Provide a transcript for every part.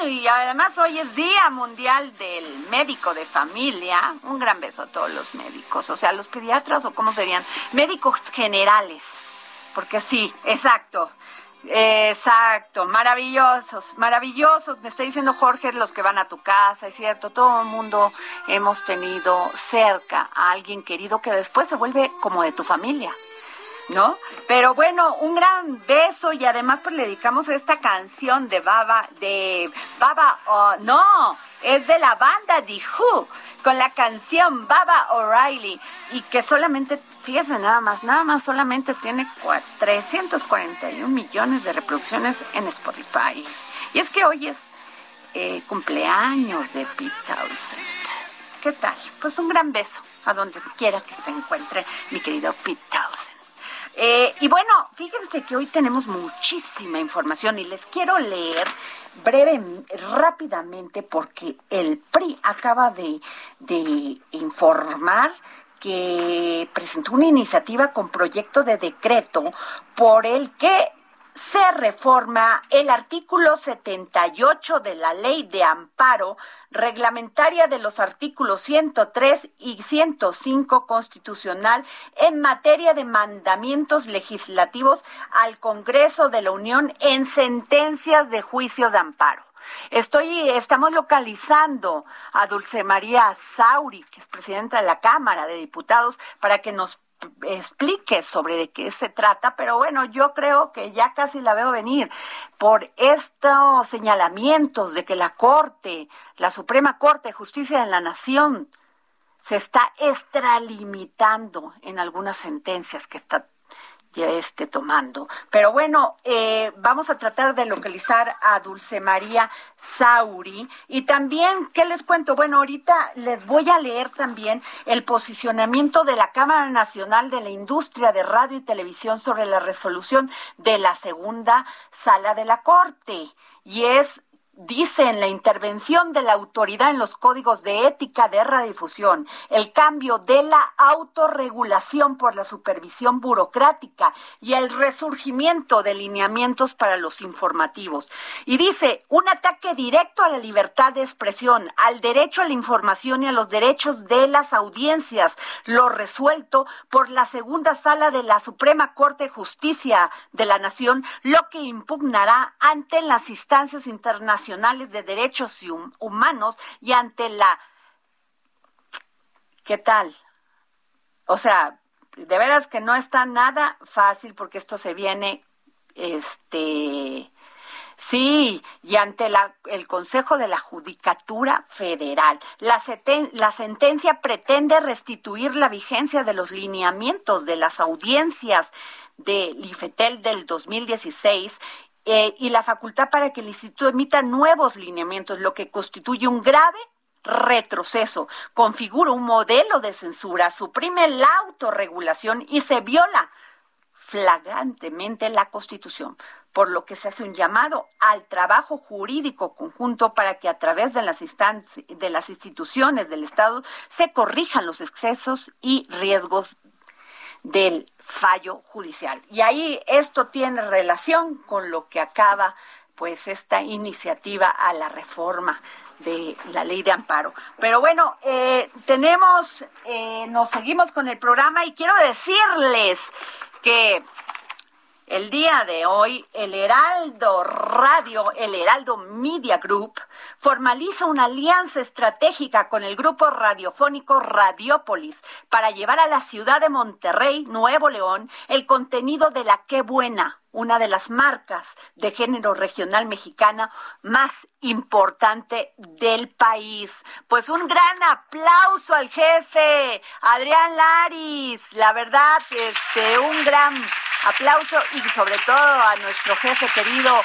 2021 y además hoy es Día Mundial del Médico de Familia. Un gran beso a todos los médicos, o sea, los pediatras o cómo serían, médicos generales, porque sí, exacto. Exacto, maravillosos, maravillosos. Me está diciendo Jorge los que van a tu casa, es cierto, todo el mundo hemos tenido cerca a alguien querido que después se vuelve como de tu familia. ¿No? Pero bueno, un gran beso y además pues le dedicamos esta canción de Baba, de Baba, oh, no, es de la banda The Who, con la canción Baba O'Reilly y que solamente, fíjense nada más, nada más solamente tiene cua- 341 millones de reproducciones en Spotify. Y es que hoy es eh, cumpleaños de Pete Townsend. ¿Qué tal? Pues un gran beso a donde quiera que se encuentre mi querido Pete Townsend. Eh, y bueno, fíjense que hoy tenemos muchísima información y les quiero leer breve, rápidamente, porque el PRI acaba de, de informar que presentó una iniciativa con proyecto de decreto por el que se reforma el artículo 78 de la Ley de Amparo reglamentaria de los artículos 103 y 105 constitucional en materia de mandamientos legislativos al Congreso de la Unión en sentencias de juicio de amparo. Estoy, estamos localizando a Dulce María Sauri, que es presidenta de la Cámara de Diputados, para que nos explique sobre de qué se trata, pero bueno, yo creo que ya casi la veo venir por estos señalamientos de que la Corte, la Suprema Corte de Justicia de la Nación, se está extralimitando en algunas sentencias que está ya esté tomando. Pero bueno, eh, vamos a tratar de localizar a Dulce María Sauri. Y también, ¿qué les cuento? Bueno, ahorita les voy a leer también el posicionamiento de la Cámara Nacional de la Industria de Radio y Televisión sobre la resolución de la segunda sala de la Corte. Y es dice en la intervención de la autoridad en los códigos de ética de radiodifusión, el cambio de la autorregulación por la supervisión burocrática y el resurgimiento de lineamientos para los informativos. Y dice, un ataque directo a la libertad de expresión, al derecho a la información y a los derechos de las audiencias, lo resuelto por la segunda sala de la Suprema Corte de Justicia de la Nación, lo que impugnará ante las instancias internacionales de Derechos Humanos y ante la... ¿Qué tal? O sea, de veras que no está nada fácil porque esto se viene, este, Sí, y ante la, el Consejo de la Judicatura Federal, la, la, sentencia pretende restituir la vigencia de los lineamientos de las audiencias del IFETEL del 2016 eh, y la facultad para que el instituto emita nuevos lineamientos, lo que constituye un grave retroceso, configura un modelo de censura, suprime la autorregulación y se viola flagrantemente la Constitución, por lo que se hace un llamado al trabajo jurídico conjunto para que a través de las, de las instituciones del Estado se corrijan los excesos y riesgos del fallo judicial. Y ahí esto tiene relación con lo que acaba pues esta iniciativa a la reforma de la ley de amparo. Pero bueno, eh, tenemos, eh, nos seguimos con el programa y quiero decirles que el día de hoy, el Heraldo Radio, el Heraldo Media Group, formaliza una alianza estratégica con el grupo radiofónico Radiópolis para llevar a la ciudad de Monterrey, Nuevo León, el contenido de la Qué Buena, una de las marcas de género regional mexicana más importante del país. Pues un gran aplauso al jefe, Adrián Laris. La verdad, este, un gran aplauso y sobre todo a nuestro jefe querido,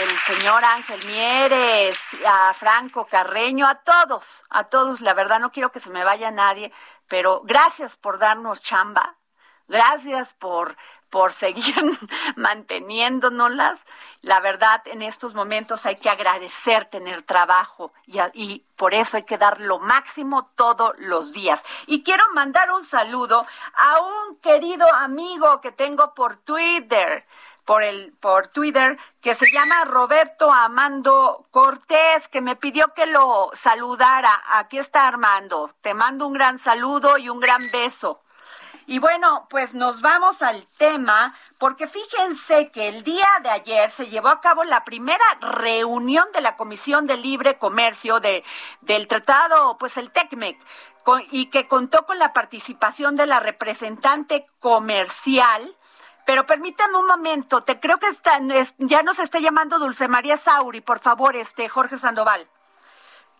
el señor Ángel Mieres, a Franco Carreño, a todos, a todos. La verdad, no quiero que se me vaya nadie, pero gracias por darnos chamba. Gracias por por seguir manteniéndonoslas. La verdad, en estos momentos hay que agradecer tener trabajo y, y, por eso hay que dar lo máximo todos los días. Y quiero mandar un saludo a un querido amigo que tengo por Twitter por el por Twitter que se llama Roberto Amando Cortés que me pidió que lo saludara. Aquí está Armando. Te mando un gran saludo y un gran beso. Y bueno, pues nos vamos al tema, porque fíjense que el día de ayer se llevó a cabo la primera reunión de la Comisión de Libre Comercio de, del Tratado, pues el TECMEC, y que contó con la participación de la representante comercial. Pero permítame un momento, te creo que está, ya nos está llamando Dulce María Sauri, por favor, este Jorge Sandoval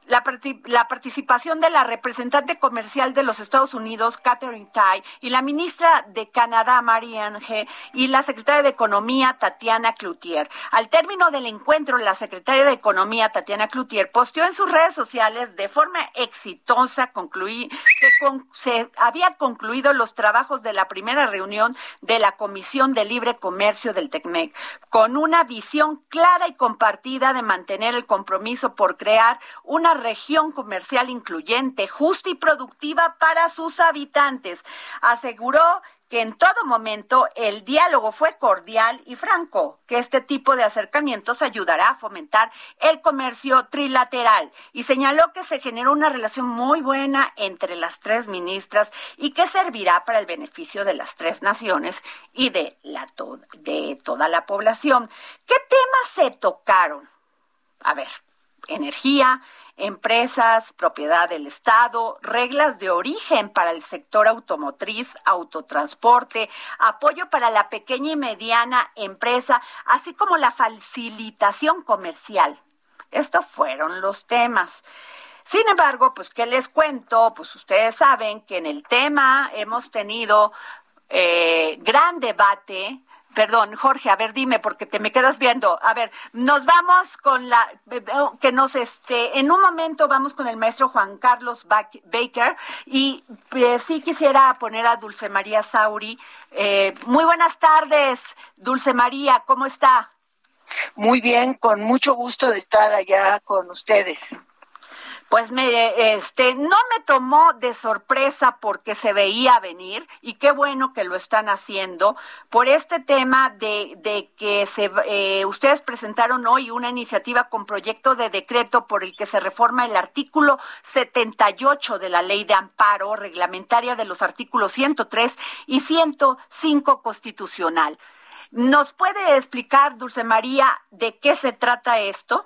la, la, participación de la representante comercial de los Estados Unidos, Catherine Tai, y la ministra de Canadá, Marianne G., y la secretaria de Economía, Tatiana Cloutier. Al término del encuentro, la secretaria de Economía, Tatiana Cloutier, posteó en sus redes sociales de forma exitosa concluí, que se había concluido los trabajos de la primera reunión de la Comisión de Libre Comercio del TECMEC, con una visión clara y compartida de mantener el compromiso por crear una región comercial incluyente, justa y productiva para sus habitantes. Aseguró que en todo momento el diálogo fue cordial y franco, que este tipo de acercamientos ayudará a fomentar el comercio trilateral y señaló que se generó una relación muy buena entre las tres ministras y que servirá para el beneficio de las tres naciones y de, la de toda la población. ¿Qué temas se tocaron? A ver, energía, empresas, propiedad del Estado, reglas de origen para el sector automotriz, autotransporte, apoyo para la pequeña y mediana empresa, así como la facilitación comercial. Estos fueron los temas. Sin embargo, pues, ¿qué les cuento? Pues ustedes saben que en el tema hemos tenido eh, gran debate Perdón, Jorge, a ver, dime, porque te me quedas viendo. A ver, nos vamos con la, que nos, este, en un momento vamos con el maestro Juan Carlos Baker y pues, sí quisiera poner a Dulce María Sauri. Eh, muy buenas tardes, Dulce María, ¿cómo está? Muy bien, con mucho gusto de estar allá con ustedes. Pues me, este, no me tomó de sorpresa porque se veía venir y qué bueno que lo están haciendo por este tema de, de que se, eh, ustedes presentaron hoy una iniciativa con proyecto de decreto por el que se reforma el artículo 78 de la ley de amparo reglamentaria de los artículos 103 y 105 constitucional. ¿Nos puede explicar, Dulce María, de qué se trata esto?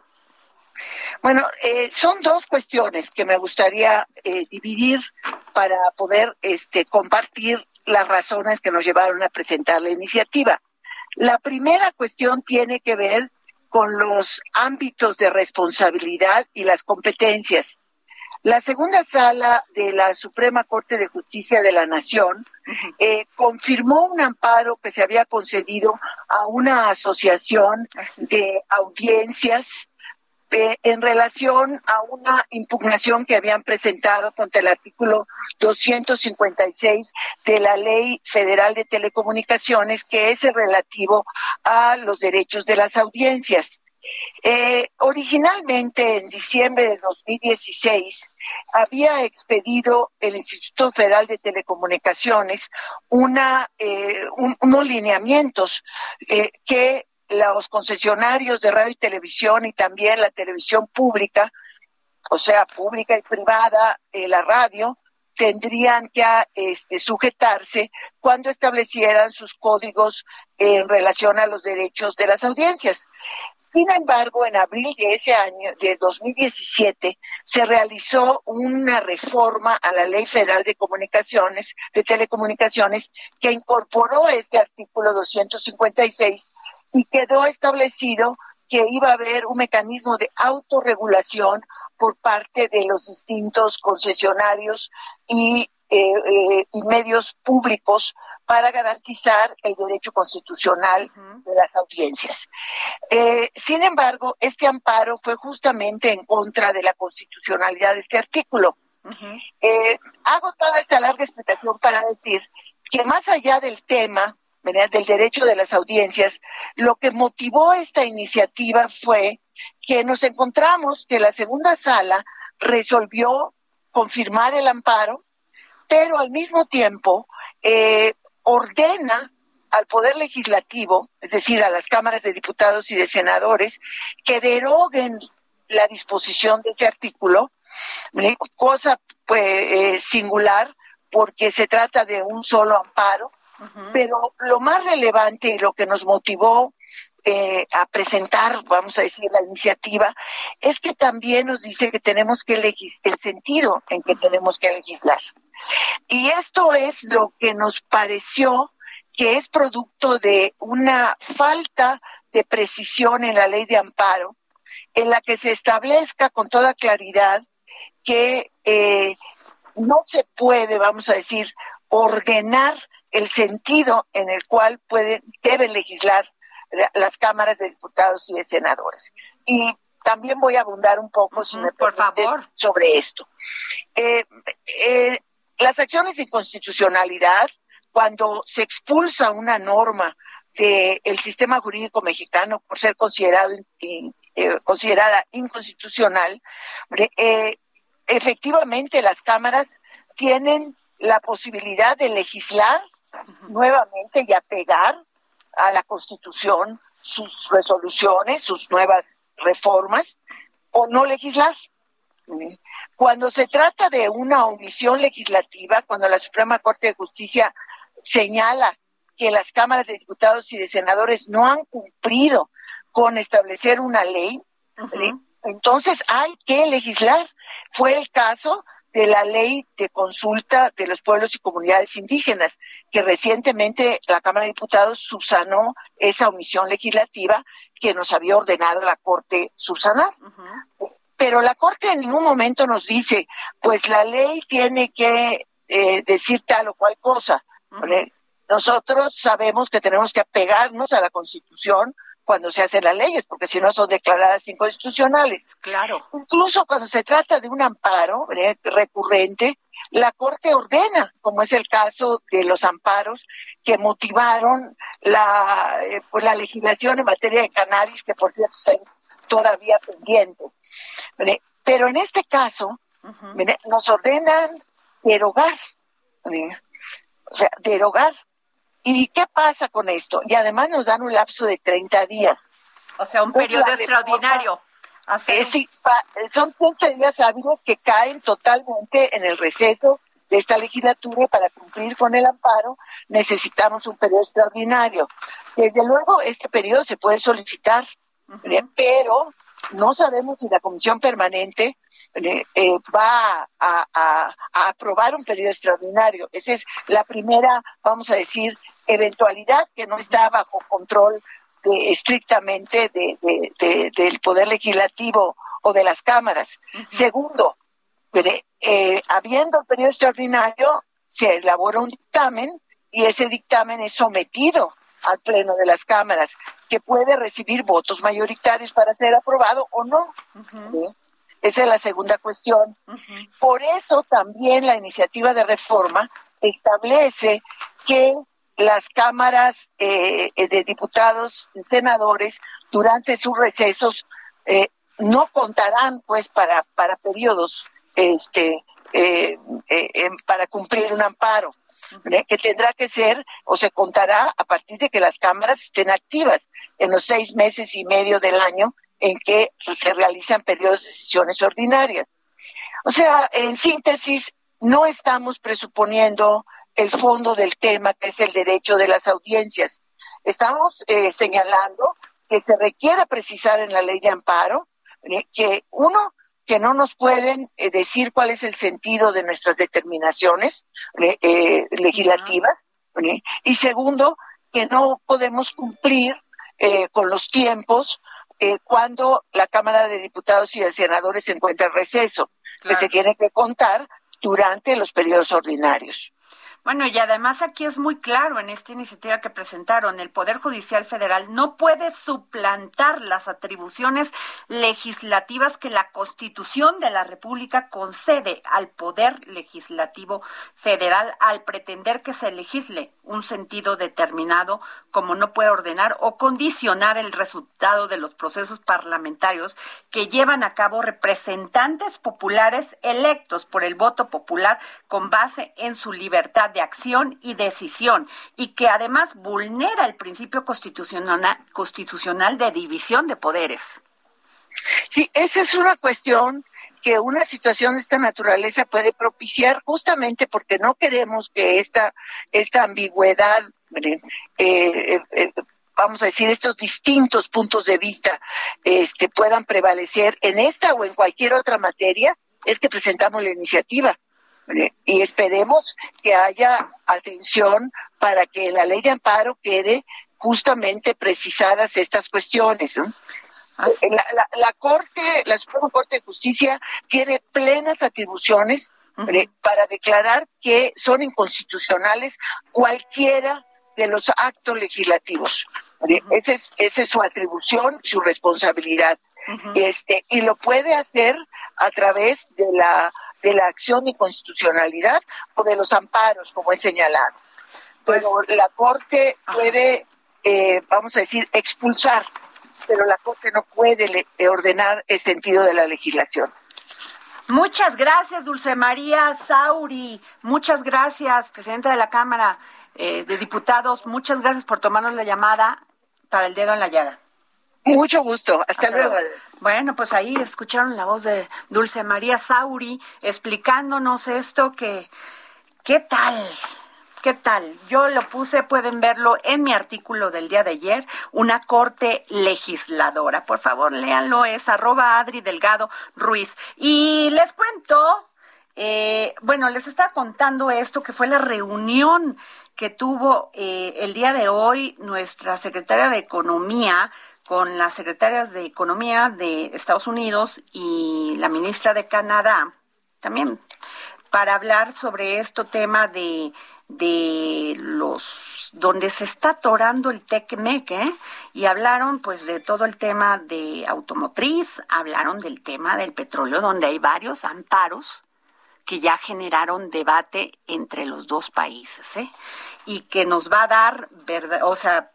Bueno, eh, son dos cuestiones que me gustaría eh, dividir para poder este, compartir las razones que nos llevaron a presentar la iniciativa. La primera cuestión tiene que ver con los ámbitos de responsabilidad y las competencias. La segunda sala de la Suprema Corte de Justicia de la Nación eh, confirmó un amparo que se había concedido a una asociación de audiencias eh, en relación a una impugnación que habían presentado contra el artículo 256 de la Ley Federal de Telecomunicaciones, que es el relativo a los derechos de las audiencias. Eh, originalmente, en diciembre de 2016, había expedido el Instituto Federal de Telecomunicaciones una, eh, unos lineamientos que los concesionarios de radio y televisión y también la televisión pública, o sea, pública y privada, eh, la radio, tendrían que este, sujetarse cuando establecieran sus códigos en relación a los derechos de las audiencias. Sin embargo, en abril de ese año, de 2017, se realizó una reforma a la Ley Federal de Comunicaciones, de Telecomunicaciones, que incorporó este artículo 256 y quedó establecido que iba a haber un mecanismo de autorregulación por parte de los distintos concesionarios y, eh, eh, y medios públicos para garantizar el derecho constitucional de las audiencias. Eh, sin embargo, este amparo fue justamente en contra de la constitucionalidad de este artículo. hago toda esta larga explicación para decir que más allá del tema del derecho de las audiencias, lo que motivó esta iniciativa fue que nos encontramos que la segunda sala resolvió confirmar el amparo, pero al mismo tiempo eh, ordena al Poder Legislativo, es decir, a las cámaras de diputados y de senadores, que deroguen la disposición de ese artículo, cosa pues, eh, singular porque se trata de un solo amparo pero lo más relevante y lo que nos motivó eh, a presentar, vamos a decir, la iniciativa, es que también nos dice que tenemos que legislar, el sentido en que tenemos que legislar. Y esto es lo que nos pareció que es producto de una falta de precisión en la ley de amparo, en la que se establezca con toda claridad que eh, no se puede, vamos a decir, ordenar el sentido en el cual pueden, deben legislar las cámaras de diputados y de senadores. Y también voy a abundar un poco, si me por favor, sobre esto. Eh, eh, las acciones de inconstitucionalidad, cuando se expulsa una norma del sistema jurídico mexicano por ser considerado eh, considerada inconstitucional, efectivamente las cámaras tienen la posibilidad de legislar nuevamente y apegar a la Constitución sus resoluciones, sus nuevas reformas, o no legislar. Cuando se trata de una omisión legislativa, cuando la Suprema Corte de Justicia señala que las cámaras de diputados y de senadores no han cumplido con establecer una ley, entonces hay que legislar. Fue el caso de la ley de consulta de los pueblos y comunidades indígenas, que recientemente la Cámara de Diputados subsanó esa omisión legislativa que nos había ordenado la Corte subsanar. Pero la Corte en ningún momento nos dice, pues la ley tiene que eh, decir tal o cual cosa. Nosotros sabemos que tenemos que apegarnos a la Constitución, cuando se hacen las leyes, porque si no son declaradas inconstitucionales. Claro. Incluso cuando se trata de un amparo recurrente, la Corte ordena, como es el caso de los amparos que motivaron la, eh, pues la legislación en materia de cannabis, que por cierto está todavía pendiente. Pero en este caso, nos ordenan derogar, o sea, derogar. ¿Y qué pasa con esto? Y además nos dan un lapso de 30 días. O sea, un periodo extraordinario. son 30 días hábiles que caen totalmente en el receso de esta legislatura para cumplir con el amparo necesitamos un periodo extraordinario. Desde luego, este periodo se puede solicitar, pero no sabemos si la comisión permanente eh, eh, va a, aprobar un periodo extraordinario. Esa es la primera, vamos a decir, eventualidad que no está bajo control estrictamente del poder legislativo o de las cámaras. Segundo, eh, habiendo el periodo extraordinario, se elabora un dictamen y ese dictamen es sometido al Pleno de las Cámaras, que puede recibir votos mayoritarios para ser aprobado o no. Esa es la segunda cuestión. Por eso también la iniciativa de reforma establece que las cámaras eh, de diputados y senadores durante sus recesos eh, no contarán pues para para periodos este eh, para cumplir un amparo que tendrá que ser o se contará a partir de que las cámaras estén activas en los seis meses y medio del año en que se realizan periodos de sesiones ordinarias. O sea, en síntesis, no estamos presuponiendo el fondo del tema, que es el derecho de las audiencias. Estamos eh, señalando que se requiere precisar en la ley de amparo eh, que uno que no nos pueden eh, decir cuál es el sentido de nuestras determinaciones eh, legislativas. Y segundo, que no podemos cumplir eh, con los tiempos cuando la Cámara de Diputados y de Senadores se encuentra en receso, que se tiene que contar durante los periodos ordinarios. Bueno, y además aquí es muy claro en esta iniciativa que presentaron, el Poder Judicial Federal no puede suplantar las atribuciones legislativas que la Constitución de la República concede al Poder Legislativo Federal al pretender que se legisle un sentido determinado, como no puede ordenar o condicionar el resultado de los procesos parlamentarios que llevan a cabo representantes populares electos por el voto popular con base en su libertad de acción y decisión y que además vulnera el principio constitucional, constitucional de división de poderes. Sí, esa es una cuestión que una situación de esta naturaleza puede propiciar justamente porque no queremos que esta, esta ambigüedad, eh, eh, eh, vamos a decir, estos distintos puntos de vista este, puedan prevalecer en esta o en cualquier otra materia, es que presentamos la iniciativa y esperemos que haya atención para que en la ley de amparo quede justamente precisadas estas cuestiones. La, la, Corte, la Suprema Corte de Justicia tiene plenas atribuciones para declarar que son inconstitucionales cualquiera de los actos legislativos. Esa es, esa es su atribución, su responsabilidad. Este, y lo puede hacer a través de la de la acción de constitucionalidad o de los amparos, como he señalado. Pues, pero la Corte puede, eh, vamos a decir, expulsar, pero la Corte no puede ordenar el sentido de la legislación. Muchas gracias, Dulce María Sauri. Muchas gracias, presidenta de la Cámara eh, de Diputados. Muchas gracias por tomarnos la llamada para el dedo en la llaga. Mucho gusto. Hasta, luego. Bueno, pues ahí escucharon la voz de Dulce María Sauri explicándonos esto que, ¿qué tal? ¿Qué tal? Yo lo puse, pueden verlo en mi artículo del día de ayer, una corte legisladora. Por favor, léanlo, es arroba Adri Delgado Ruiz. Y les cuento, eh, bueno, les está contando esto que fue la reunión que tuvo eh, el día de hoy nuestra secretaria de Economía, con las secretarias de Economía de Estados Unidos y la ministra de Canadá también para hablar sobre este tema de, de los donde se está atorando el TECMEC, ¿eh? y hablaron pues de todo el tema de automotriz, hablaron del tema del petróleo, donde hay varios amparos que ya generaron debate entre los dos países, ¿eh? Y que nos va a dar, verdad, o sea,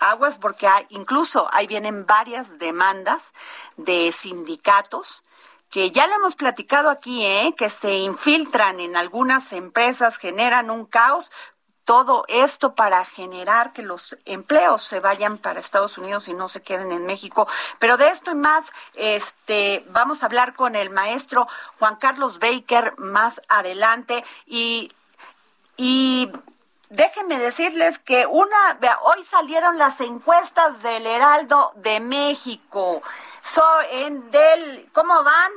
aguas porque hay, incluso ahí vienen varias demandas de sindicatos que ya lo hemos platicado aquí, ¿eh? que se infiltran en algunas empresas, generan un caos, todo esto para generar que los empleos se vayan para Estados Unidos y no se queden en México. Pero de esto y más, este, vamos a hablar con el maestro Juan Carlos Baker más adelante y, y déjenme decirles que una, hoy salieron las encuestas del Heraldo de México. So, del, ¿Cómo van?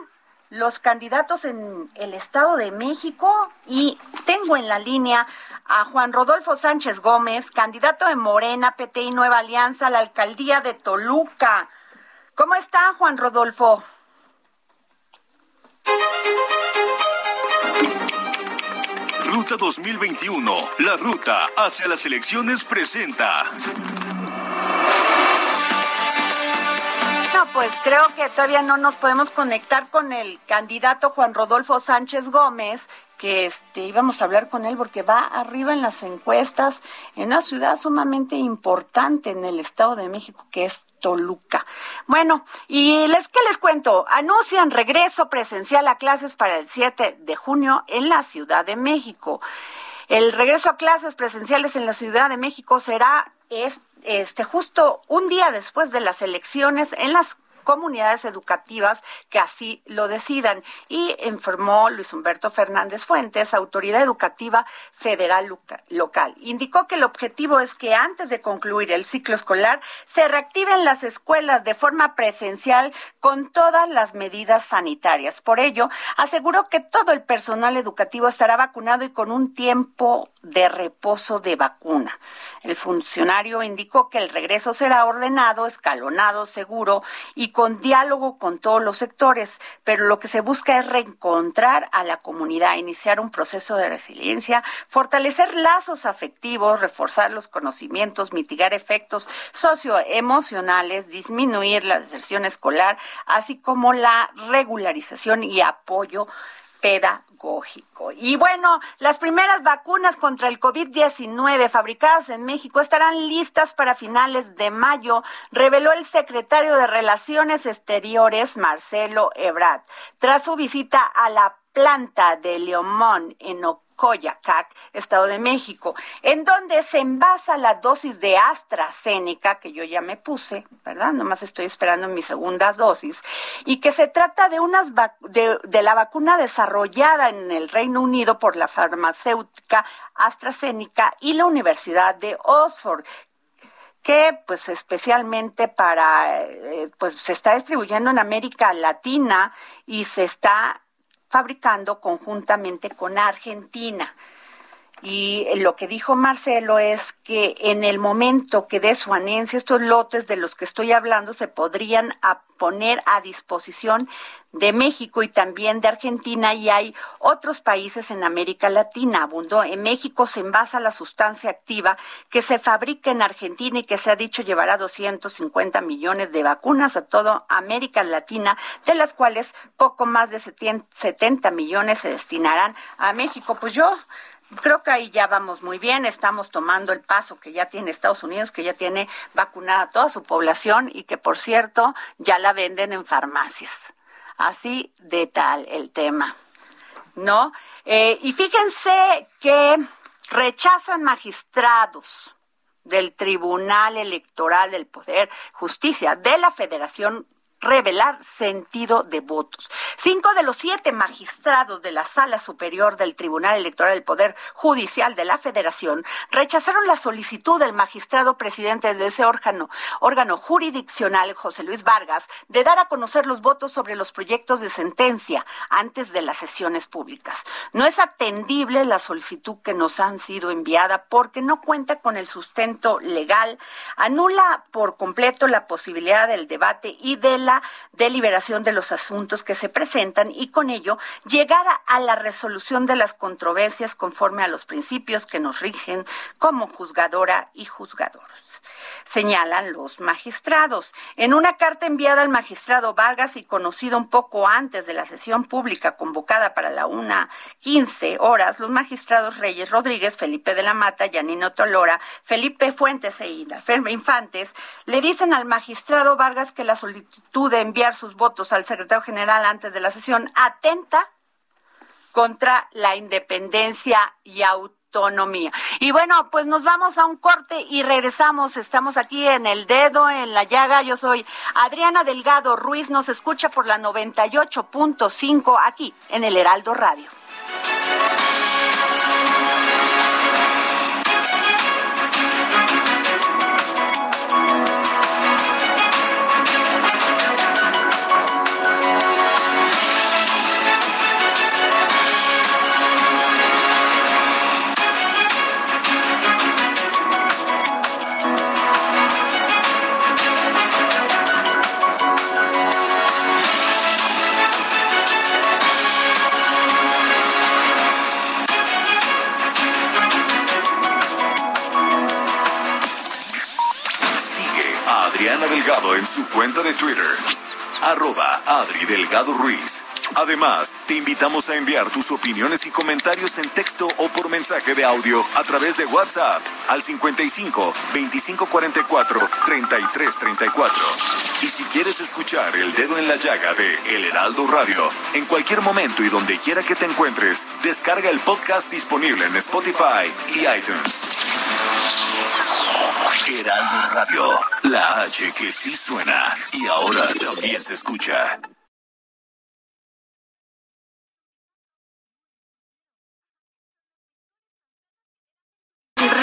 los candidatos en el Estado de México y tengo en la línea a Juan Rodolfo Sánchez Gómez, candidato de Morena, PT y Nueva Alianza la alcaldía de Toluca. ¿Cómo está Juan Rodolfo? Ruta 2021, la ruta hacia las elecciones presenta. pues creo que todavía no nos podemos conectar con el candidato Juan Rodolfo Sánchez Gómez, que este íbamos a hablar con él porque va arriba en las encuestas en una ciudad sumamente importante en el Estado de México que es Toluca. Bueno, y les qué les cuento, anuncian regreso presencial a clases para el 7 de junio en la Ciudad de México. El regreso a clases presenciales en la Ciudad de México será este justo un día después de las elecciones en las comunidades educativas que así lo decidan. Y informó Luis Humberto Fernández Fuentes, autoridad educativa federal local. Indicó que el objetivo es que antes de concluir el ciclo escolar se reactiven las escuelas de forma presencial con todas las medidas sanitarias. Por ello, aseguró que todo el personal educativo estará vacunado y con un tiempo de reposo de vacuna. El funcionario indicó que el regreso será ordenado, escalonado, seguro y con diálogo con todos los sectores, pero lo que se busca es reencontrar a la comunidad, iniciar un proceso de resiliencia, fortalecer lazos afectivos, reforzar los conocimientos, mitigar efectos socioemocionales, disminuir la deserción escolar, así como la regularización y apoyo pedagógico. Y bueno, las primeras vacunas contra el COVID-19 fabricadas en México estarán listas para finales de mayo, reveló el secretario de Relaciones Exteriores, Marcelo Ebrard, tras su visita a la planta de Leomón en Coyacac, Estado de México, en donde se envasa la dosis de AstraZeneca, que yo ya me puse, ¿verdad? Nomás estoy esperando mi segunda dosis, y que se trata de, unas de, de la vacuna desarrollada en el Reino Unido por la farmacéutica AstraZeneca y la Universidad de Oxford, que pues especialmente para eh, pues se está distribuyendo en América Latina y se está fabricando conjuntamente con Argentina. Y lo que dijo Marcelo es que en el momento que dé su anencia, estos lotes de los que estoy hablando se podrían poner a disposición de México y también de Argentina y hay otros países en América Latina. Abundó. En México se envasa la sustancia activa que se fabrica en Argentina y que se ha dicho llevará 250 millones de vacunas a toda América Latina, de las cuales poco más de 70 millones se destinarán a México. Pues yo creo que ahí ya vamos muy bien, estamos tomando el paso que ya tiene Estados Unidos, que ya tiene vacunada toda su población y que, por cierto, ya la venden en farmacias. Así de tal el tema, ¿no? Eh, y fíjense que rechazan magistrados del Tribunal Electoral del Poder Justicia de la Federación revelar sentido de votos. Cinco de los siete magistrados de la Sala Superior del Tribunal Electoral del Poder Judicial de la Federación rechazaron la solicitud del magistrado presidente de ese órgano, órgano jurisdiccional, José Luis Vargas, de dar a conocer los votos sobre los proyectos de sentencia antes de las sesiones públicas. No es atendible la solicitud que nos han sido enviada porque no cuenta con el sustento legal, anula por completo la posibilidad del debate y de la deliberación de los asuntos que se presentan y con ello llegar a la resolución de las controversias conforme a los principios que nos rigen como juzgadora y juzgadores señalan los magistrados. En una carta enviada al magistrado Vargas y conocida un poco antes de la sesión pública convocada para la una quince horas, los magistrados Reyes Rodríguez, Felipe de la Mata, Yanino Tolora, Felipe Fuentes e Ida Infantes le dicen al magistrado Vargas que la solicitud de enviar sus votos al secretario general antes de la sesión atenta contra la independencia y autonomía. Y bueno, pues nos vamos a un corte y regresamos. Estamos aquí en el dedo, en la llaga. Yo soy Adriana Delgado Ruiz. Nos escucha por la 98.5 aquí en el Heraldo Radio. Su cuenta de Twitter, arroba Adri Delgado Ruiz. Además, te invitamos a enviar tus opiniones y comentarios en texto o por mensaje de audio a través de WhatsApp al 55 2544 3334. Y si quieres escuchar El Dedo en la Llaga de El Heraldo Radio, en cualquier momento y donde quiera que te encuentres, descarga el podcast disponible en Spotify y iTunes. Heraldo Radio, la H que sí suena y ahora también se escucha.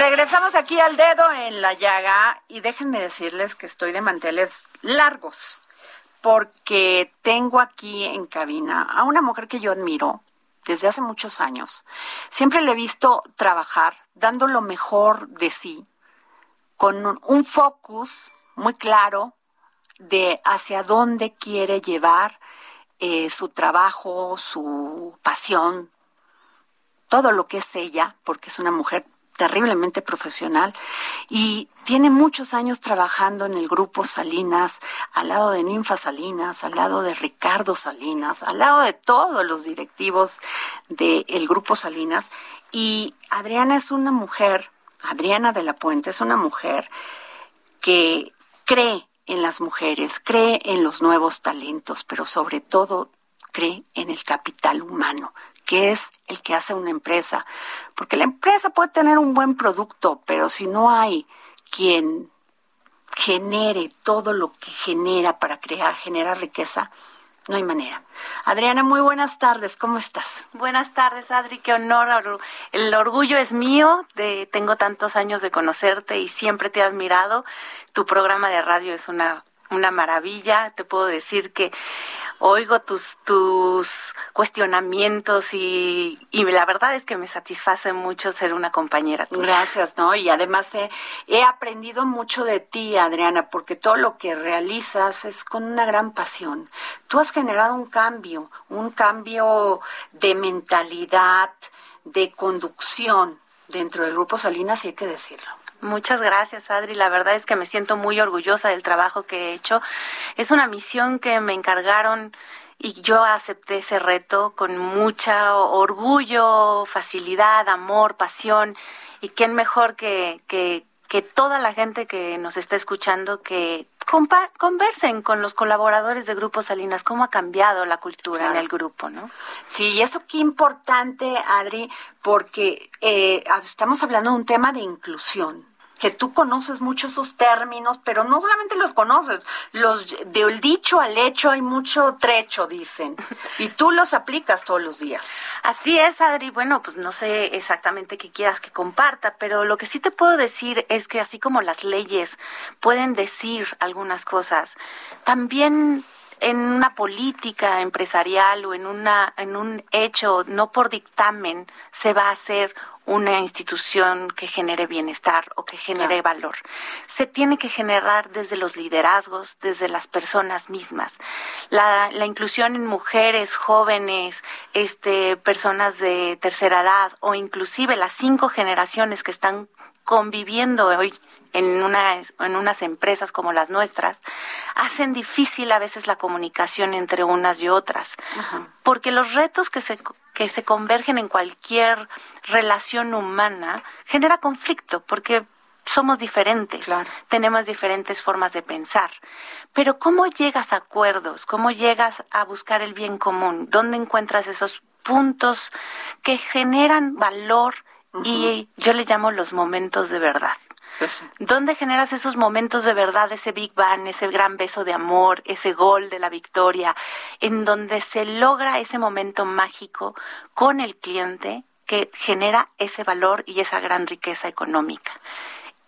Regresamos aquí al dedo en la llaga y déjenme decirles que estoy de manteles largos porque tengo aquí en cabina a una mujer que yo admiro desde hace muchos años. Siempre le he visto trabajar dando lo mejor de sí con un focus muy claro de hacia dónde quiere llevar eh, su trabajo, su pasión, todo lo que es ella, porque es una mujer terriblemente profesional y tiene muchos años trabajando en el grupo Salinas, al lado de Ninfa Salinas, al lado de Ricardo Salinas, al lado de todos los directivos del grupo Salinas. Y Adriana es una mujer Adriana de la Puente es una mujer que cree en las mujeres, cree en los nuevos talentos, pero sobre todo cree en el capital humano, que es el que hace una empresa. Porque la empresa puede tener un buen producto, pero si no hay quien genere todo lo que genera para crear, generar riqueza, no hay manera. Adriana, muy buenas tardes, ¿cómo estás? Buenas tardes, Adri, qué honor. El orgullo es mío, de, tengo tantos años de conocerte y siempre te he admirado. Tu programa de radio es una, una maravilla. Te puedo decir que oigo tus, tus cuestionamientos y, y la verdad es que me satisface mucho ser una compañera. Gracias, ¿no? Y además he, he aprendido mucho de ti, Adriana, porque todo lo que realizas es con una gran pasión. Tú has generado un cambio, un cambio de mentalidad, de conducción dentro del Grupo Salinas, y hay que decirlo. Muchas gracias, Adri. La verdad es que me siento muy orgullosa del trabajo que he hecho. Es una misión que me encargaron y yo acepté ese reto con mucha orgullo, facilidad, amor, pasión. Y quién mejor que, que, que toda la gente que nos está escuchando que conversen con los colaboradores de Grupo Salinas, cómo ha cambiado la cultura en el grupo, ¿no? Sí, y eso qué importante, Adri, porque eh, estamos hablando de un tema de inclusión que tú conoces mucho esos términos, pero no solamente los conoces, los del dicho al hecho hay mucho trecho, dicen, y tú los aplicas todos los días. Así es, Adri. Bueno, pues no sé exactamente qué quieras que comparta, pero lo que sí te puedo decir es que así como las leyes pueden decir algunas cosas, también en una política empresarial o en una en un hecho no por dictamen se va a hacer una institución que genere bienestar o que genere valor. Se tiene que generar desde los liderazgos, desde las personas mismas. La, la inclusión en mujeres, jóvenes, este, personas de tercera edad o inclusive las cinco generaciones que están conviviendo hoy en, una, en unas empresas como las nuestras, hacen difícil a veces la comunicación entre unas y otras. Porque los retos que se, que se convergen en cualquier relación humana genera conflicto, porque somos diferentes, tenemos diferentes formas de pensar. Pero ¿cómo llegas a acuerdos? ¿Cómo llegas a buscar el bien común? ¿Dónde encuentras esos puntos que generan valor y yo le llamo los momentos de verdad? ¿Dónde generas esos momentos de verdad, ese Big Bang, ese gran beso de amor, ese gol de la victoria, en donde se logra ese momento mágico con el cliente que genera ese valor y esa gran riqueza económica?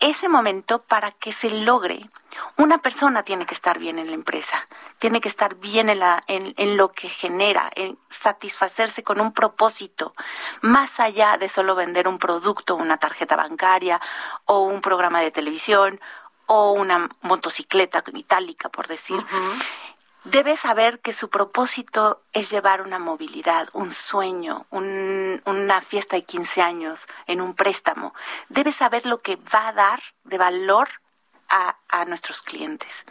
Ese momento para que se logre, una persona tiene que estar bien en la empresa, tiene que estar bien en, la, en, en, lo que genera, en satisfacerse con un propósito, más allá de solo vender un producto, una tarjeta bancaria o un programa de televisión o una motocicleta itálica, por decir debe saber que su propósito es llevar una movilidad, un sueño, una fiesta de 15 años en un préstamo. Debe saber lo que va a dar de valor a, a nuestros clientes.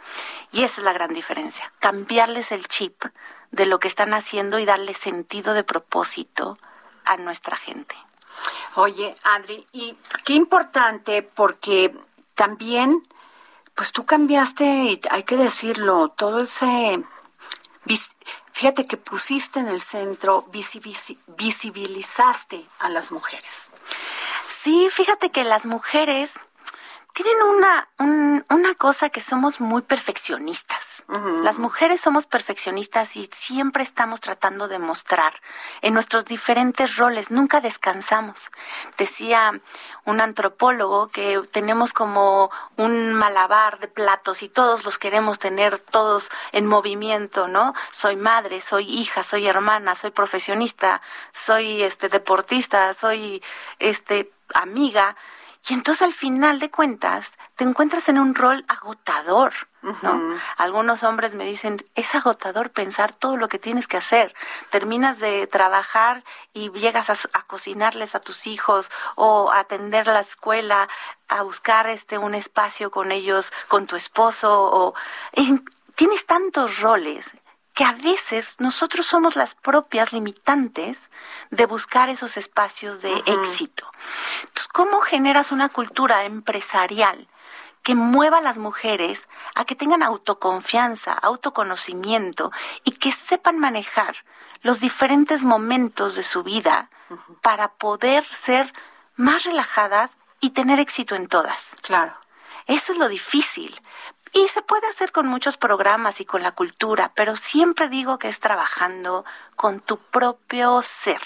Y esa es la gran diferencia, cambiarles el chip de lo que están haciendo y darle sentido de propósito a nuestra gente. Oye, Adri, y qué importante porque también pues tú cambiaste, y hay que decirlo, todo ese... Fíjate que pusiste en el centro, visibilizaste a las mujeres. Sí, fíjate que las mujeres tienen una, una cosa que somos muy perfeccionistas. Las mujeres somos perfeccionistas y siempre estamos tratando de mostrar en nuestros diferentes roles, nunca descansamos. Decía un antropólogo que tenemos como un malabar de platos y todos los queremos tener todos en movimiento, ¿no? Soy madre, soy hija, soy hermana, soy profesionista, soy este deportista, soy este amiga y entonces al final de cuentas te encuentras en un rol agotador, ¿no? Algunos hombres me dicen, es agotador pensar todo lo que tienes que hacer. Terminas de trabajar y llegas a, cocinarles a tus hijos o a atender la escuela, a buscar este un espacio con ellos, con tu esposo o tienes tantos roles que a veces nosotros somos las propias limitantes de buscar esos espacios de éxito. Entonces, ¿cómo generas una cultura empresarial que mueva a las mujeres a que tengan autoconfianza, autoconocimiento y que sepan manejar los diferentes momentos de su vida para poder ser más relajadas y tener éxito en todas? Claro. Eso es lo difícil, y se puede hacer con muchos programas y con la cultura, pero siempre digo que es trabajando con tu propio ser,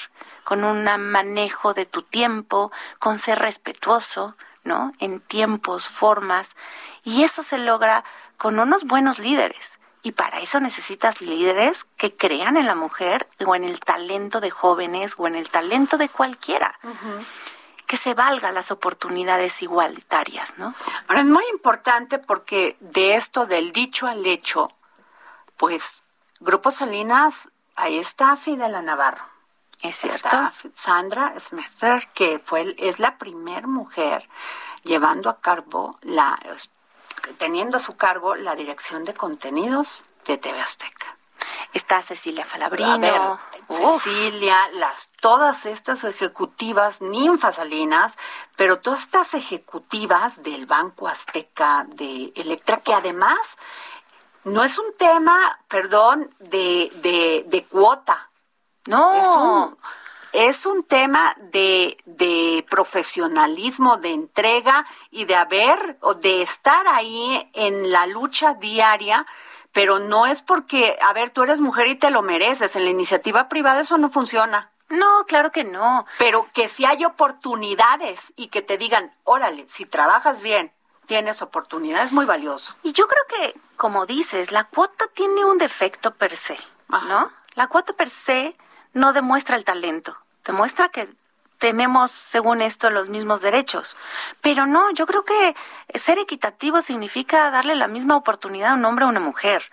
con un manejo de tu tiempo, con ser respetuoso, ¿no? En tiempos, formas. Y eso se logra con unos buenos líderes. Y para eso necesitas líderes que crean en la mujer o en el talento de jóvenes o en el talento de cualquiera que se valga las oportunidades igualitarias, ¿no? Ahora es muy importante porque de esto del dicho al hecho, pues Grupo Salinas, ahí está Fidela Navarro. Es cierto. Está Sandra Smester, que fue es la primer mujer llevando a cargo la teniendo a su cargo la dirección de contenidos de TV Azteca. Está Cecilia Falabrino. Cecilia, las todas estas ejecutivas ninfas salinas, pero todas estas ejecutivas del Banco Azteca, de Electra, que además no es un tema, perdón, de, de, de cuota. No. Es un, es un tema de, de profesionalismo, de entrega y de haber o de estar ahí en la lucha diaria pero no es porque, a ver, tú eres mujer y te lo mereces. En la iniciativa privada eso no funciona. No, claro que no. Pero que si hay oportunidades y que te digan, órale, si trabajas bien, tienes oportunidad, es muy valioso. Y yo creo que, como dices, la cuota tiene un defecto per se, ¿no? La cuota per se no demuestra el talento, demuestra que tenemos, según esto, los mismos derechos. Pero no, yo creo que ser equitativo significa darle la misma oportunidad a un hombre o a una mujer,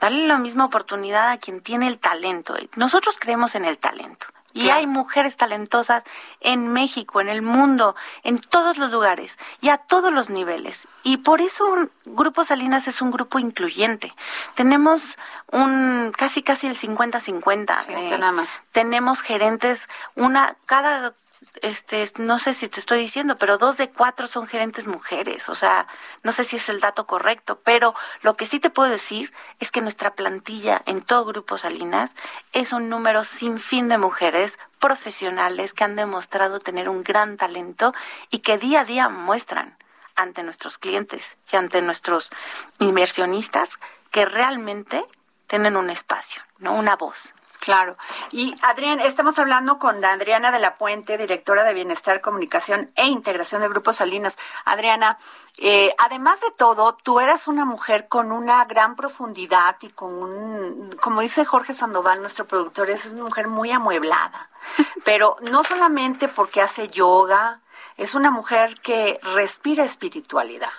darle la misma oportunidad a quien tiene el talento. Nosotros creemos en el talento. Y hay mujeres talentosas en México, en el mundo, en todos los lugares y a todos los niveles. Y por eso Grupo Salinas es un grupo incluyente. Tenemos un casi casi el 50-50. Eh, tenemos gerentes, una cada este, no sé si te estoy diciendo, pero dos de cuatro son gerentes mujeres. O sea, no sé si es el dato correcto, pero lo que sí te puedo decir es que nuestra plantilla en todo Grupo Salinas es un número sin fin de mujeres profesionales que han demostrado tener un gran talento y que día a día muestran ante nuestros clientes y ante nuestros inversionistas que realmente tienen un espacio, no una voz. Claro. Y Adrián, estamos hablando con Adriana de la Puente, directora de Bienestar, Comunicación e Integración de Grupo Salinas. Adriana, eh, además de todo, tú eras una mujer con una gran profundidad y con un, como dice Jorge Sandoval, nuestro productor, es una mujer muy amueblada. Pero no solamente porque hace yoga, es una mujer que respira espiritualidad.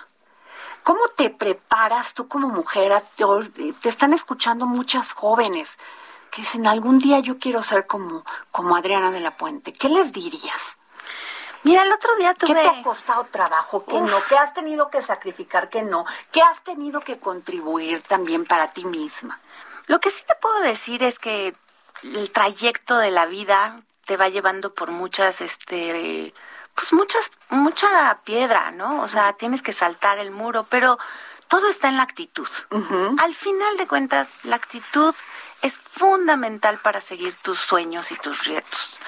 ¿Cómo te preparas tú como mujer? Te están escuchando muchas jóvenes que dicen algún día yo quiero ser como, como Adriana de la Puente, ¿qué les dirías? Mira, el otro día tuve... ¿Qué te ha costado trabajo? ¿Qué no? ¿Qué has tenido que sacrificar? ¿Qué no? ¿Qué has tenido que contribuir también para ti misma? Lo que sí te puedo decir es que el trayecto de la vida te va llevando por muchas, este, pues muchas, mucha piedra, ¿no? O sea, tienes que saltar el muro, pero todo está en la actitud. Al final de cuentas, la actitud es fundamental para seguir tus sueños y tus retos.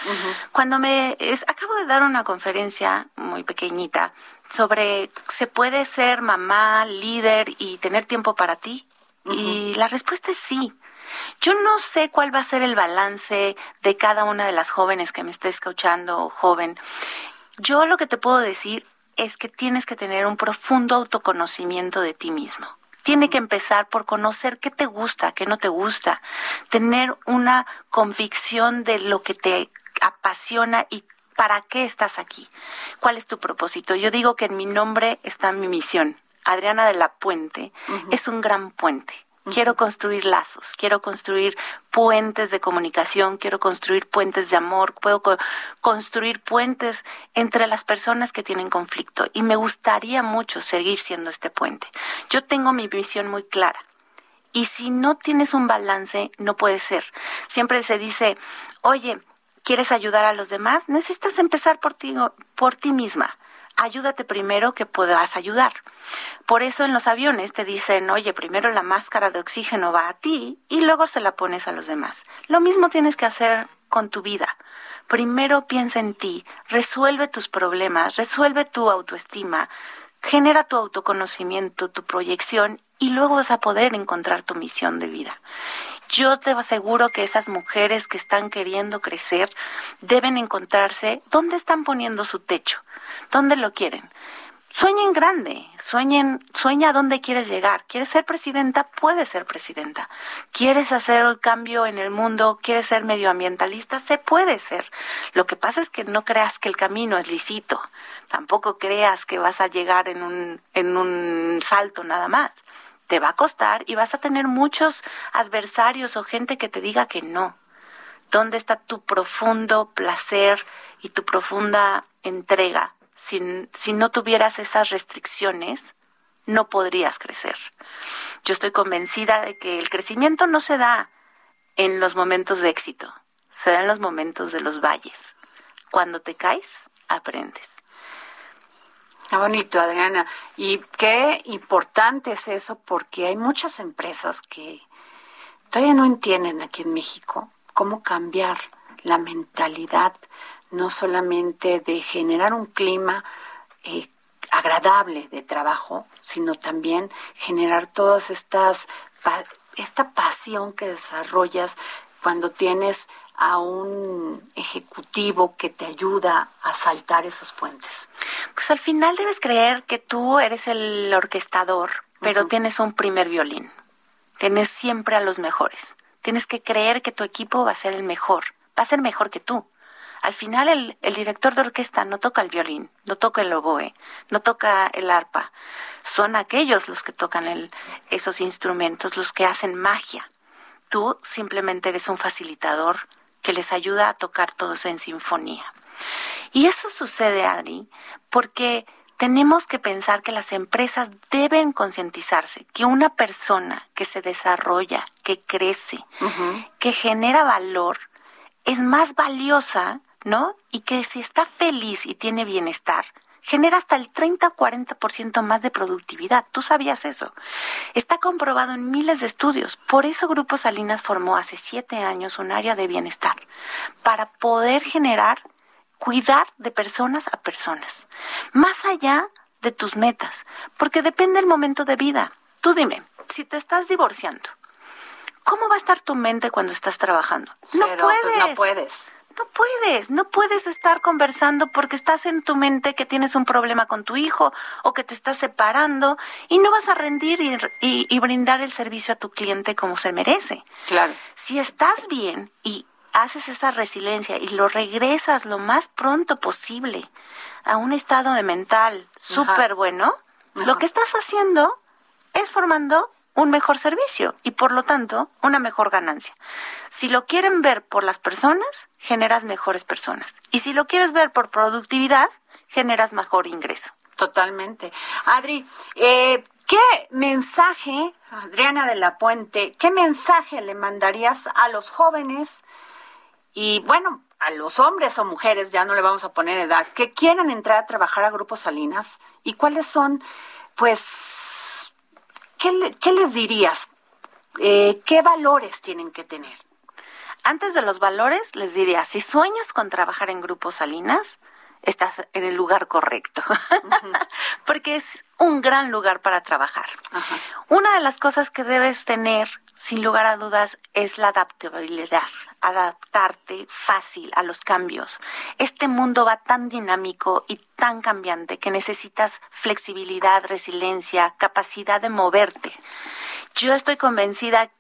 Cuando me acabo de dar una conferencia muy pequeñita sobre se puede ser mamá, líder y tener tiempo para ti y la respuesta es sí. Yo no sé cuál va a ser el balance de cada una de las jóvenes que me esté escuchando, joven. Yo lo que te puedo decir es que tienes que tener un profundo autoconocimiento de ti mismo tiene que empezar por conocer qué te gusta, qué no te gusta, tener una convicción de lo que te apasiona y para qué estás aquí, cuál es tu propósito. Yo digo que en mi nombre está mi misión. Adriana de la Puente es un gran puente. Quiero construir lazos, quiero construir puentes de comunicación, quiero construir puentes de amor, puedo construir puentes entre las personas que tienen conflicto y me gustaría mucho seguir siendo este puente. Yo tengo mi visión muy clara. Y si no tienes un balance, no puede ser. Siempre se dice, oye, ¿quieres ayudar a los demás? Necesitas empezar por ti, por ti misma ayúdate primero que podrás ayudar. Por eso en los aviones te dicen, oye, primero la máscara de oxígeno va a ti y luego se la pones a los demás. Lo mismo tienes que hacer con tu vida. Primero piensa en ti, resuelve tus problemas, resuelve tu autoestima, genera tu autoconocimiento, tu proyección y luego vas a poder encontrar tu misión de vida. Yo te aseguro que esas mujeres que están queriendo crecer deben encontrarse dónde están poniendo su techo, dónde lo quieren. Sueñen grande, sueñen, sueña dónde quieres llegar. ¿Quieres ser presidenta? Puedes ser presidenta. ¿Quieres hacer el cambio en el mundo? ¿Quieres ser medioambientalista? Se puede ser. Lo que pasa es que no creas que el camino es lícito. Tampoco creas que vas a llegar en un, en un salto nada más te va a costar y vas a tener muchos adversarios o gente que te diga que no. ¿Dónde está tu profundo placer y tu profunda entrega? Si, si no tuvieras esas restricciones, no podrías crecer. Yo estoy convencida de que el crecimiento no se da en los momentos de éxito, se da en los momentos de los valles. Cuando te caes, aprendes. Bonito, Adriana. Y qué importante es eso porque hay muchas empresas que todavía no entienden aquí en México cómo cambiar la mentalidad, no solamente de generar un clima eh, agradable de trabajo, sino también generar todas estas, esta pasión que desarrollas cuando tienes a un ejecutivo que te ayuda a saltar esos puentes? Pues al final debes creer que tú eres el orquestador, pero tienes un primer violín. Tienes siempre a los mejores. Tienes que creer que tu equipo va a ser el mejor, va a ser mejor que tú. Al final el, el director de orquesta no toca el violín, no toca el oboe, no toca el arpa. Son aquellos los que tocan el, esos instrumentos, los que hacen magia. Tú simplemente eres un facilitador que les ayuda a tocar todos en sinfonía. Y eso sucede, Adri, porque tenemos que pensar que las empresas deben concientizarse que una persona que se desarrolla, que crece, que genera valor, es más valiosa, ¿no? Y que si está feliz y tiene bienestar, genera hasta el 30 o 40% más de productividad. ¿Tú sabías eso? Está comprobado en miles de estudios. Por eso Grupo Salinas formó hace siete años un área de bienestar, para poder generar, cuidar de personas a personas, más allá de tus metas, porque depende el momento de vida. Tú dime, si te estás divorciando, ¿cómo va a estar tu mente cuando estás trabajando? no puedes. pues no puedes. No puedes, no puedes estar conversando porque estás en tu mente que tienes un problema con tu hijo o que te estás separando y no vas a rendir y, y- y brindar el servicio a tu cliente como se merece. Claro. Si estás bien y haces esa resiliencia y lo regresas lo más pronto posible a un estado de mental súper bueno, lo que estás haciendo es formando un mejor servicio y por lo tanto una mejor ganancia. Si lo quieren ver por las personas, generas mejores personas. Y si lo quieres ver por productividad, generas mejor ingreso. Totalmente. Adri, eh, ¿qué mensaje, Adriana de la Puente, qué mensaje le mandarías a los jóvenes y, bueno, a los hombres o mujeres, ya no le vamos a poner edad, que quieran entrar a trabajar a Grupo Salinas? ¿Y cuáles son, pues, qué, le- qué les dirías? Eh, ¿Qué valores tienen que tener? Antes de los valores, les diría, si sueñas con trabajar en Grupo Salinas, estás en el lugar correcto, porque es un gran lugar para trabajar. Una de las cosas que debes tener, sin lugar a dudas, es la adaptabilidad, adaptarte fácil a los cambios. Este mundo va tan dinámico y tan cambiante que necesitas flexibilidad, resiliencia, capacidad de moverte. Yo estoy convencida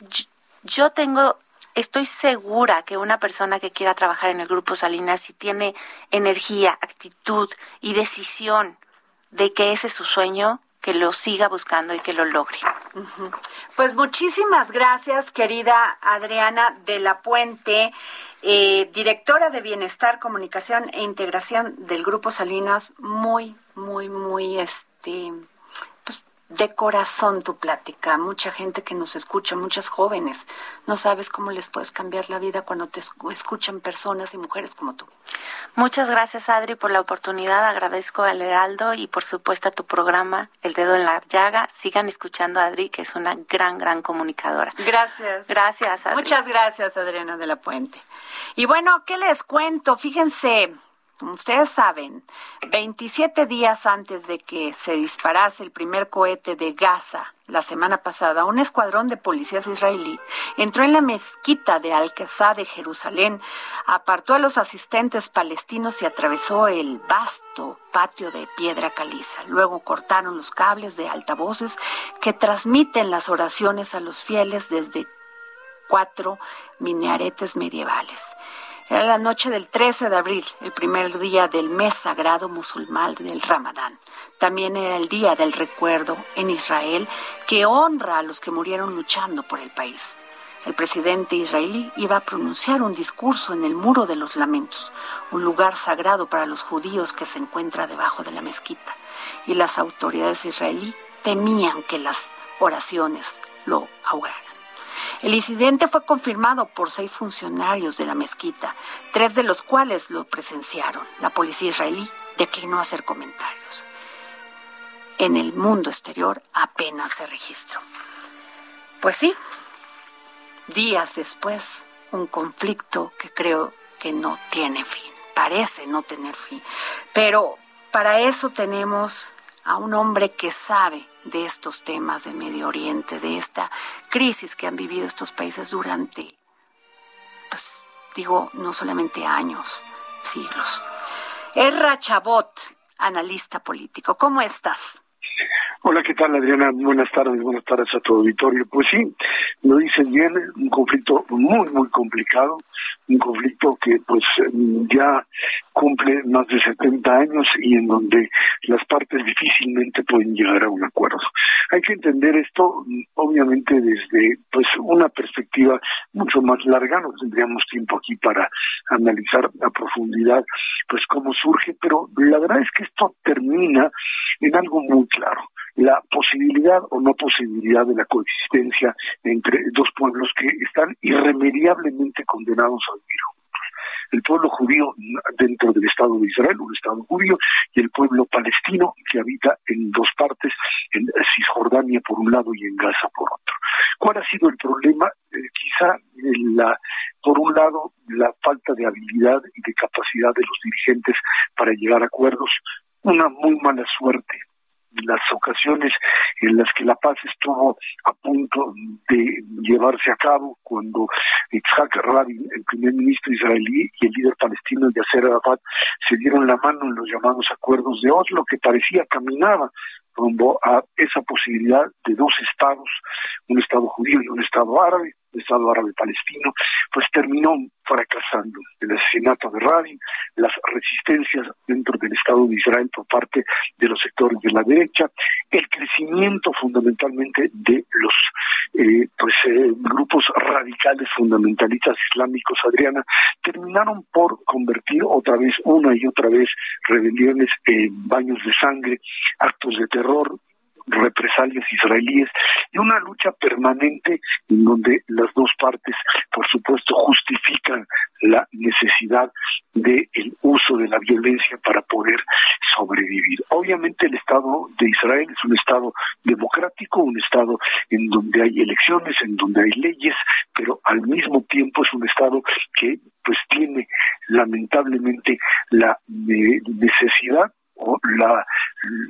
yo- yo tengo, estoy segura que una persona que quiera trabajar en el Grupo Salinas, si tiene energía, actitud y decisión de que ese es su sueño, que lo siga buscando y que lo logre. Pues muchísimas gracias, querida Adriana de la Puente, eh, directora de Bienestar, Comunicación e Integración del Grupo Salinas. Muy, muy, muy, este, de corazón tu plática. Mucha gente que nos escucha, muchas jóvenes. No sabes cómo les puedes cambiar la vida cuando te escu- escuchan personas y mujeres como tú. Muchas gracias, Adri, por la oportunidad. Agradezco al Heraldo y, por supuesto, a tu programa, El Dedo en la Llaga. Sigan escuchando a Adri, que es una gran, gran comunicadora. Gracias. Gracias, Adri. Muchas gracias, Adriana de la Puente. Y bueno, ¿qué les cuento? Fíjense, ustedes saben, 27 días antes de que se disparase el primer cohete de Gaza la semana pasada, un escuadrón de policías israelí entró en la mezquita de Al-Qasá de Jerusalén, apartó a los asistentes palestinos y atravesó el vasto patio de piedra caliza. Luego cortaron los cables de altavoces que transmiten las oraciones a los fieles desde cuatro minaretes medievales. Era la noche del 13 de abril, el primer día del mes sagrado musulmán del Ramadán. También era el día del recuerdo en Israel que honra a los que murieron luchando por el país. El presidente israelí iba a pronunciar un discurso en el Muro de los Lamentos, un lugar sagrado para los judíos que se encuentra debajo de la mezquita. Y las autoridades israelí temían que las oraciones lo ahogaran. El incidente fue confirmado por seis funcionarios de la mezquita, tres de los cuales lo presenciaron. La policía israelí declinó hacer comentarios. En el mundo exterior apenas se registró. Pues sí, días después, un conflicto que creo que no tiene fin, parece no tener fin. Pero para eso tenemos a un hombre que sabe de estos temas de Medio Oriente, de esta crisis que han vivido estos países durante pues digo, no solamente años, siglos. Erra Chabot, analista político, ¿cómo estás? Hola, ¿qué tal Adriana? Buenas tardes, buenas tardes a tu auditorio. Pues sí, lo dicen bien, un conflicto muy, muy complicado, un conflicto que pues ya cumple más de 70 años y en donde las partes difícilmente pueden llegar a un acuerdo. Hay que entender esto obviamente desde pues una perspectiva mucho más larga, no tendríamos tiempo aquí para analizar a profundidad pues cómo surge, pero la verdad es que esto termina en algo muy claro la posibilidad o no posibilidad de la coexistencia entre dos pueblos que están irremediablemente condenados al vivir el pueblo judío dentro del Estado de Israel, un Estado judío, y el pueblo palestino que habita en dos partes, en Cisjordania por un lado y en Gaza por otro. ¿Cuál ha sido el problema? Eh, quizá la, por un lado la falta de habilidad y de capacidad de los dirigentes para llegar a acuerdos, una muy mala suerte las ocasiones en las que la paz estuvo a punto de llevarse a cabo, cuando Itzhak Rabin, el primer ministro israelí, y el líder palestino Yasser Arafat se dieron la mano en los llamados acuerdos de Oslo, que parecía caminaba rumbo a esa posibilidad de dos estados, un estado judío y un estado árabe, Estado árabe palestino, pues terminó fracasando. El asesinato de Rabin, las resistencias dentro del Estado de Israel por parte de los sectores de la derecha, el crecimiento fundamentalmente de los eh, pues eh, grupos radicales fundamentalistas islámicos, Adriana, terminaron por convertir otra vez, una y otra vez, rebeliones en baños de sangre, actos de terror, represalias israelíes y una lucha permanente en donde las dos partes, por supuesto, justifican la necesidad del uso de la violencia para poder sobrevivir. Obviamente el Estado de Israel es un Estado democrático, un Estado en donde hay elecciones, en donde hay leyes, pero al mismo tiempo es un Estado que pues tiene lamentablemente la eh, necesidad o la,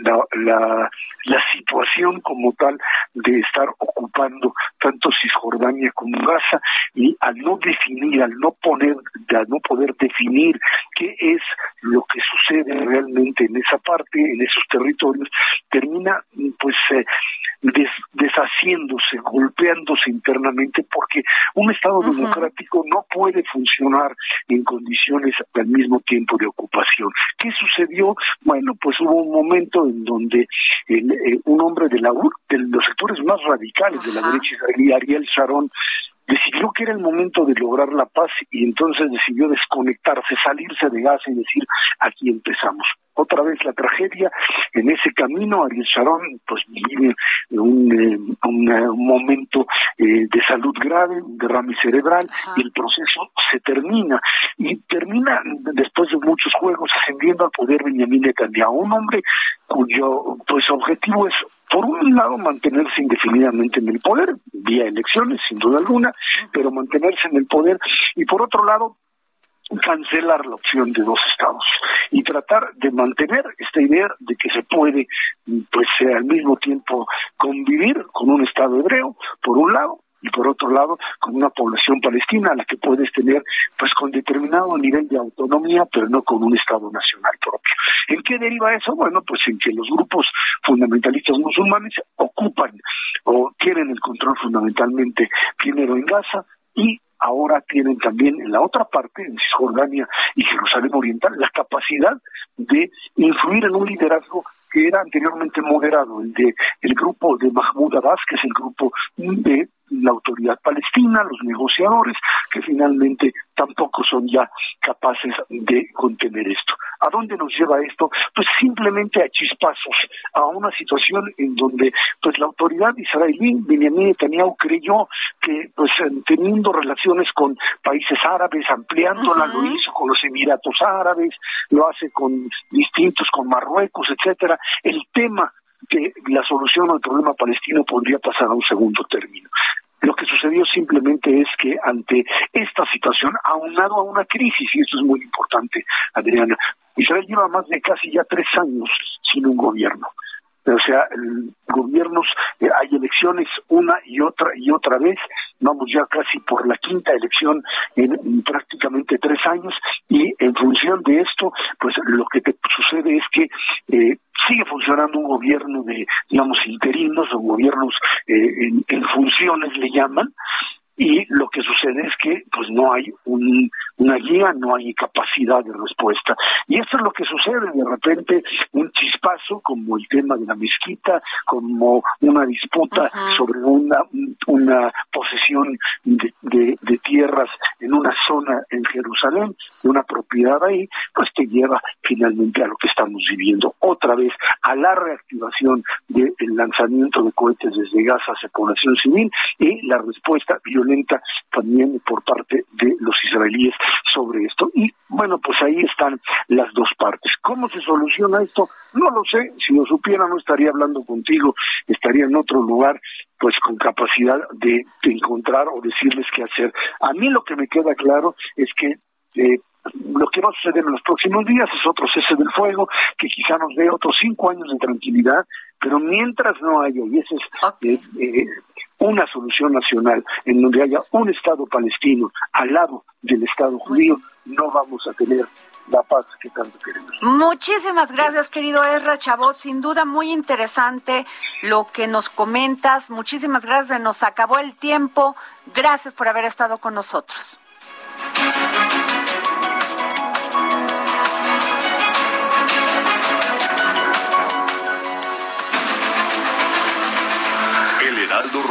la, la, la, situación como tal de estar ocupando tanto Cisjordania como Gaza y al no definir, al no poner, al no poder definir qué es lo que sucede realmente en esa parte, en esos territorios, termina pues eh, deshaciéndose, golpeándose internamente, porque un Estado democrático no puede funcionar en condiciones al mismo tiempo de ocupación. ¿Qué sucedió? Bueno, pues hubo un momento en donde eh, un hombre de la de los sectores más radicales de la derecha israelí, Ariel Sharon, decidió que era el momento de lograr la paz y entonces decidió desconectarse, salirse de Gaza y decir, aquí empezamos. Otra vez la tragedia, en ese camino Ariel Sharon pues vive un, eh, un, momento eh, de salud grave, un derrame cerebral, y el proceso se termina, y termina después de muchos juegos ascendiendo al poder Benjamin Netanyahu, un hombre cuyo pues objetivo es por un lado mantenerse indefinidamente en el poder, vía elecciones sin duda alguna, pero mantenerse en el poder y por otro lado cancelar la opción de dos estados y tratar de mantener esta idea de que se puede pues al mismo tiempo convivir con un estado hebreo por un lado y por otro lado con una población palestina a la que puedes tener pues con determinado nivel de autonomía pero no con un estado nacional propio. ¿En qué deriva eso? Bueno, pues en que los grupos fundamentalistas musulmanes ocupan o tienen el control fundamentalmente primero en Gaza y ahora tienen también en la otra parte, en Cisjordania y Jerusalén Oriental, la capacidad de influir en un liderazgo que era anteriormente moderado, el de el grupo de Mahmoud Abbas, que es el grupo de la autoridad palestina, los negociadores, que finalmente tampoco son ya capaces de contener esto. ¿A dónde nos lleva esto? Pues simplemente a chispazos, a una situación en donde pues la autoridad israelí, Benjamin Netanyahu, creyó que pues teniendo relaciones con países árabes, ampliándola, lo hizo con los Emiratos Árabes, lo hace con distintos, con Marruecos, etcétera. El tema que la solución al problema palestino podría pasar a un segundo término. Lo que sucedió simplemente es que ante esta situación, aunado a una crisis, y esto es muy importante, Adriana, Israel lleva más de casi ya tres años sin un gobierno. O sea, gobiernos, eh, hay elecciones una y otra y otra vez, vamos ya casi por la quinta elección en, prácticamente tres años. Y en función de esto, pues lo que te sucede es que eh, sigue funcionando un gobierno de, digamos, interinos o gobiernos eh, en, funciones le llaman, y lo que sucede es que pues no hay un, una guía, no hay capacidad de respuesta. Y esto es lo que sucede, de repente un chispazo como el tema de la mezquita, como una disputa sobre una, una posesión de, de, tierras en una zona en Jerusalén, de una propiedad ahí, pues te lleva finalmente a lo que estamos viviendo, otra vez a la reactivación del lanzamiento de cohetes desde Gaza hacia población civil y la respuesta violenta también por parte de los israelíes sobre esto. Y bueno, pues ahí están las dos partes. ¿Cómo se soluciona esto? No lo sé, si lo supiera no estaría hablando contigo, estaría en otro lugar pues con capacidad de, encontrar o decirles qué hacer. A mí lo que me queda claro es que eh, lo que va a suceder en los próximos días es otro cese del fuego, que quizá nos dé otros cinco años de tranquilidad, pero mientras no haya, y ese es eh, eh, una solución nacional en donde haya un Estado palestino al lado del Estado judío, no vamos a tener la paz que tanto queremos. Muchísimas gracias, querido Ezra Chavot. Sin duda, muy interesante lo que nos comentas. Muchísimas gracias. Nos acabó el tiempo. Gracias por haber estado con nosotros.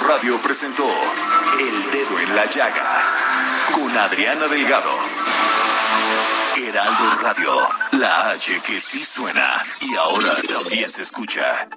Radio presentó El Dedo en la Llaga con Adriana Delgado. Heraldo Radio, la H que sí suena y ahora también se escucha.